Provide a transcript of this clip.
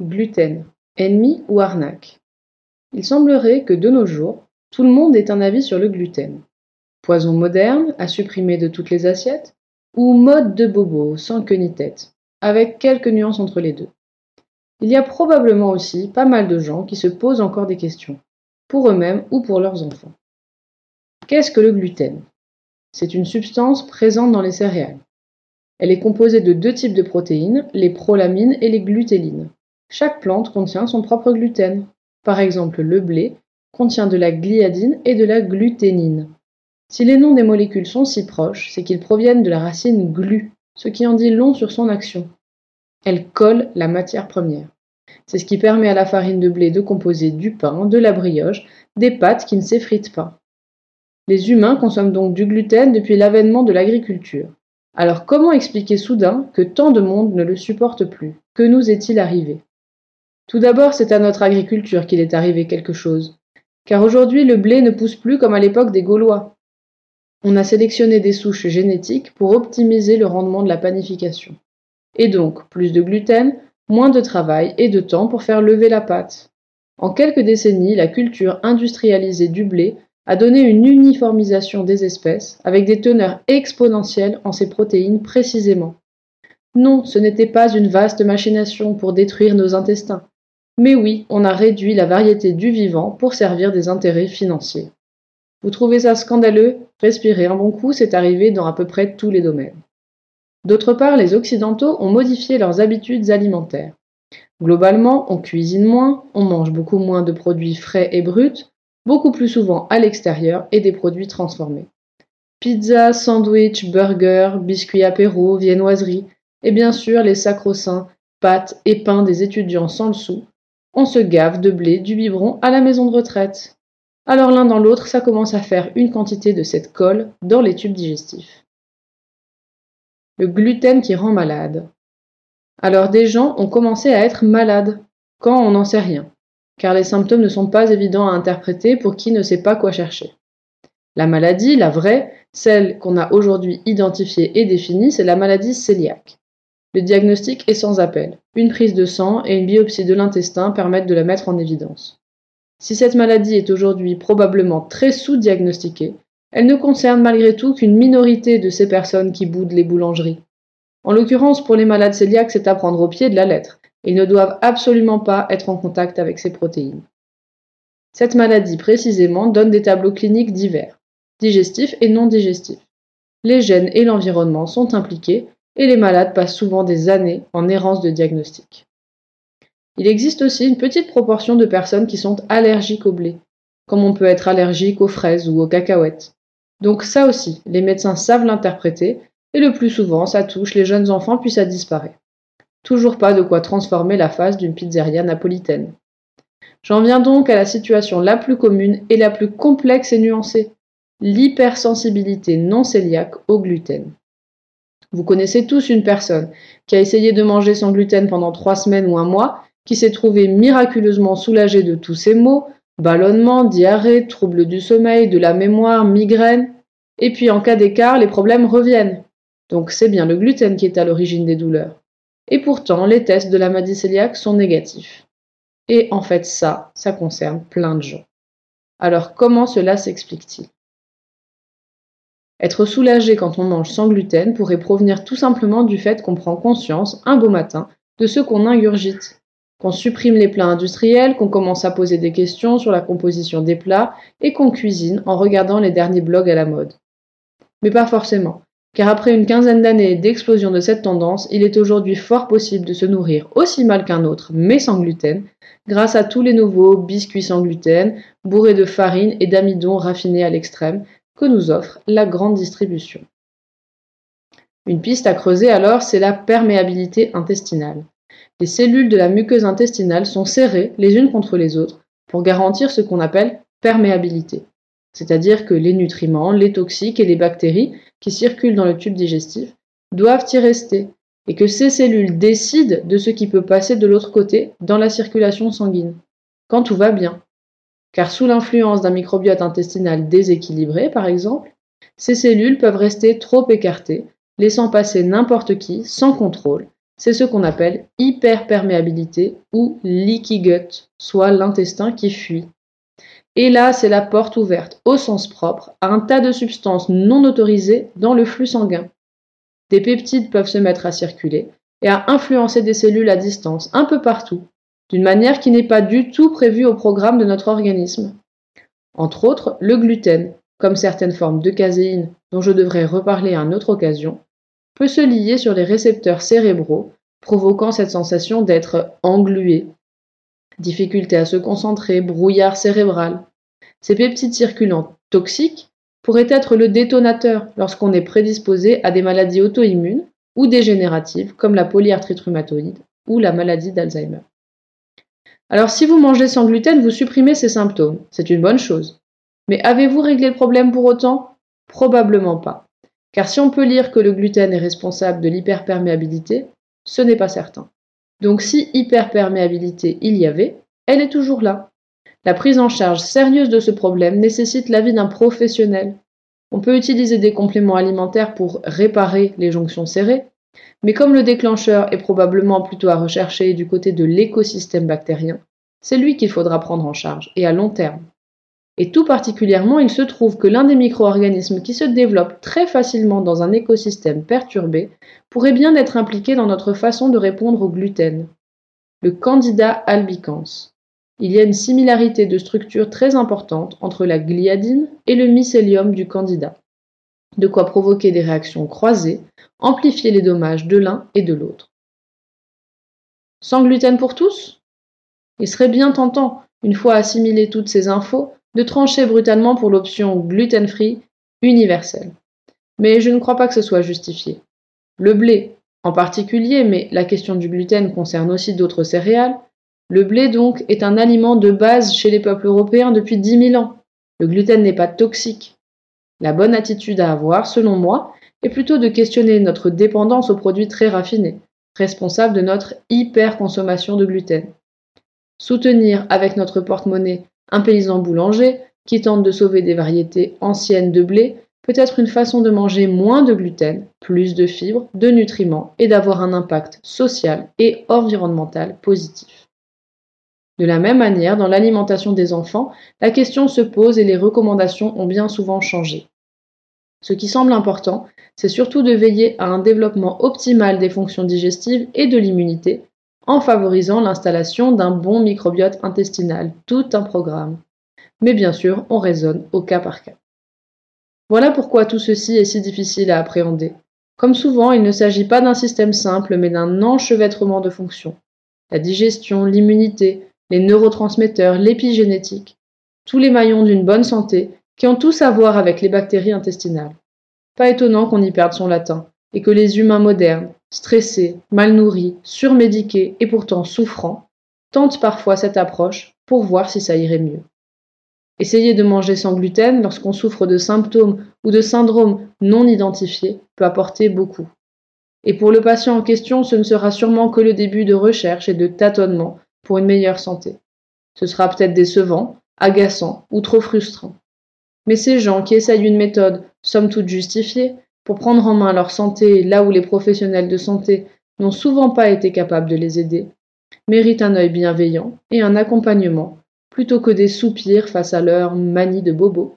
Gluten, ennemi ou arnaque Il semblerait que de nos jours, tout le monde ait un avis sur le gluten. Poison moderne, à supprimer de toutes les assiettes, ou mode de bobo, sans queue ni tête, avec quelques nuances entre les deux. Il y a probablement aussi pas mal de gens qui se posent encore des questions, pour eux-mêmes ou pour leurs enfants. Qu'est-ce que le gluten? C'est une substance présente dans les céréales. Elle est composée de deux types de protéines, les prolamines et les glutélines. Chaque plante contient son propre gluten. Par exemple, le blé contient de la gliadine et de la gluténine. Si les noms des molécules sont si proches, c'est qu'ils proviennent de la racine glu, ce qui en dit long sur son action. Elle colle la matière première. C'est ce qui permet à la farine de blé de composer du pain, de la brioche, des pâtes qui ne s'effritent pas. Les humains consomment donc du gluten depuis l'avènement de l'agriculture. Alors comment expliquer soudain que tant de monde ne le supporte plus? Que nous est-il arrivé? Tout d'abord, c'est à notre agriculture qu'il est arrivé quelque chose. Car aujourd'hui, le blé ne pousse plus comme à l'époque des Gaulois. On a sélectionné des souches génétiques pour optimiser le rendement de la panification. Et donc, plus de gluten, moins de travail et de temps pour faire lever la pâte. En quelques décennies, la culture industrialisée du blé a donné une uniformisation des espèces avec des teneurs exponentielles en ces protéines précisément. Non, ce n'était pas une vaste machination pour détruire nos intestins. Mais oui, on a réduit la variété du vivant pour servir des intérêts financiers. Vous trouvez ça scandaleux? Respirez un bon coup, c'est arrivé dans à peu près tous les domaines. D'autre part, les Occidentaux ont modifié leurs habitudes alimentaires. Globalement, on cuisine moins, on mange beaucoup moins de produits frais et bruts, beaucoup plus souvent à l'extérieur et des produits transformés. Pizza, sandwich, burger, biscuits apéro, viennoiseries, et bien sûr les sacro-saints, pâtes et pains des étudiants sans le sou. On se gave de blé du biberon à la maison de retraite. Alors l'un dans l'autre, ça commence à faire une quantité de cette colle dans les tubes digestifs. Le gluten qui rend malade. Alors des gens ont commencé à être malades, quand on n'en sait rien, car les symptômes ne sont pas évidents à interpréter pour qui ne sait pas quoi chercher. La maladie, la vraie, celle qu'on a aujourd'hui identifiée et définie, c'est la maladie cœliaque. Le diagnostic est sans appel. Une prise de sang et une biopsie de l'intestin permettent de la mettre en évidence. Si cette maladie est aujourd'hui probablement très sous-diagnostiquée, elle ne concerne malgré tout qu'une minorité de ces personnes qui boudent les boulangeries. En l'occurrence, pour les malades cœliaques, c'est à prendre au pied de la lettre. Ils ne doivent absolument pas être en contact avec ces protéines. Cette maladie, précisément, donne des tableaux cliniques divers, digestifs et non digestifs. Les gènes et l'environnement sont impliqués et les malades passent souvent des années en errance de diagnostic. Il existe aussi une petite proportion de personnes qui sont allergiques au blé, comme on peut être allergique aux fraises ou aux cacahuètes. Donc ça aussi, les médecins savent l'interpréter, et le plus souvent, ça touche les jeunes enfants puis ça disparaît. Toujours pas de quoi transformer la face d'une pizzeria napolitaine. J'en viens donc à la situation la plus commune et la plus complexe et nuancée, l'hypersensibilité non cœliaque au gluten. Vous connaissez tous une personne qui a essayé de manger sans gluten pendant trois semaines ou un mois qui s'est trouvé miraculeusement soulagé de tous ses maux, ballonnement, diarrhée, troubles du sommeil, de la mémoire, migraine, et puis en cas d'écart, les problèmes reviennent. Donc c'est bien le gluten qui est à l'origine des douleurs. Et pourtant, les tests de la maladie cœliaque sont négatifs. Et en fait, ça, ça concerne plein de gens. Alors comment cela s'explique-t-il? Être soulagé quand on mange sans gluten pourrait provenir tout simplement du fait qu'on prend conscience, un beau matin, de ce qu'on ingurgite qu'on supprime les plats industriels, qu'on commence à poser des questions sur la composition des plats et qu'on cuisine en regardant les derniers blogs à la mode. Mais pas forcément, car après une quinzaine d'années d'explosion de cette tendance, il est aujourd'hui fort possible de se nourrir aussi mal qu'un autre, mais sans gluten, grâce à tous les nouveaux biscuits sans gluten, bourrés de farine et d'amidon raffinés à l'extrême, que nous offre la grande distribution. Une piste à creuser alors, c'est la perméabilité intestinale. Les cellules de la muqueuse intestinale sont serrées les unes contre les autres pour garantir ce qu'on appelle perméabilité, c'est-à-dire que les nutriments, les toxiques et les bactéries qui circulent dans le tube digestif doivent y rester et que ces cellules décident de ce qui peut passer de l'autre côté dans la circulation sanguine, quand tout va bien. Car sous l'influence d'un microbiote intestinal déséquilibré, par exemple, ces cellules peuvent rester trop écartées, laissant passer n'importe qui, sans contrôle, c'est ce qu'on appelle hyperperméabilité ou leaky gut, soit l'intestin qui fuit. Et là, c'est la porte ouverte, au sens propre, à un tas de substances non autorisées dans le flux sanguin. Des peptides peuvent se mettre à circuler et à influencer des cellules à distance, un peu partout, d'une manière qui n'est pas du tout prévue au programme de notre organisme. Entre autres, le gluten, comme certaines formes de caséine dont je devrais reparler à une autre occasion, peut se lier sur les récepteurs cérébraux, provoquant cette sensation d'être englué, difficulté à se concentrer, brouillard cérébral. Ces peptides circulants toxiques pourraient être le détonateur lorsqu'on est prédisposé à des maladies auto-immunes ou dégénératives comme la polyarthrite rhumatoïde ou la maladie d'Alzheimer. Alors si vous mangez sans gluten, vous supprimez ces symptômes, c'est une bonne chose. Mais avez-vous réglé le problème pour autant? Probablement pas. Car si on peut lire que le gluten est responsable de l'hyperperméabilité, ce n'est pas certain. Donc si hyperperméabilité il y avait, elle est toujours là. La prise en charge sérieuse de ce problème nécessite l'avis d'un professionnel. On peut utiliser des compléments alimentaires pour réparer les jonctions serrées, mais comme le déclencheur est probablement plutôt à rechercher du côté de l'écosystème bactérien, c'est lui qu'il faudra prendre en charge, et à long terme. Et tout particulièrement, il se trouve que l'un des micro-organismes qui se développe très facilement dans un écosystème perturbé pourrait bien être impliqué dans notre façon de répondre au gluten. Le Candida albicans. Il y a une similarité de structure très importante entre la gliadine et le mycélium du candida, de quoi provoquer des réactions croisées, amplifier les dommages de l'un et de l'autre. Sans gluten pour tous? Il serait bien tentant, une fois assimilé toutes ces infos, de trancher brutalement pour l'option gluten-free universelle. Mais je ne crois pas que ce soit justifié. Le blé, en particulier, mais la question du gluten concerne aussi d'autres céréales, le blé donc est un aliment de base chez les peuples européens depuis 10 000 ans. Le gluten n'est pas toxique. La bonne attitude à avoir, selon moi, est plutôt de questionner notre dépendance aux produits très raffinés, responsables de notre hyperconsommation de gluten. Soutenir avec notre porte-monnaie un paysan boulanger qui tente de sauver des variétés anciennes de blé peut être une façon de manger moins de gluten, plus de fibres, de nutriments et d'avoir un impact social et environnemental positif. De la même manière, dans l'alimentation des enfants, la question se pose et les recommandations ont bien souvent changé. Ce qui semble important, c'est surtout de veiller à un développement optimal des fonctions digestives et de l'immunité, en favorisant l'installation d'un bon microbiote intestinal, tout un programme. Mais bien sûr, on raisonne au cas par cas. Voilà pourquoi tout ceci est si difficile à appréhender. Comme souvent, il ne s'agit pas d'un système simple, mais d'un enchevêtrement de fonctions. La digestion, l'immunité, les neurotransmetteurs, l'épigénétique, tous les maillons d'une bonne santé qui ont tous à voir avec les bactéries intestinales. Pas étonnant qu'on y perde son latin, et que les humains modernes, stressés, mal nourris, surmédiqués et pourtant souffrants, tentent parfois cette approche pour voir si ça irait mieux. Essayer de manger sans gluten lorsqu'on souffre de symptômes ou de syndromes non identifiés peut apporter beaucoup. Et pour le patient en question, ce ne sera sûrement que le début de recherche et de tâtonnement pour une meilleure santé. Ce sera peut-être décevant, agaçant ou trop frustrant. Mais ces gens qui essayent une méthode, somme toute justifiée, pour prendre en main leur santé là où les professionnels de santé n'ont souvent pas été capables de les aider, méritent un œil bienveillant et un accompagnement plutôt que des soupirs face à leur manie de bobo.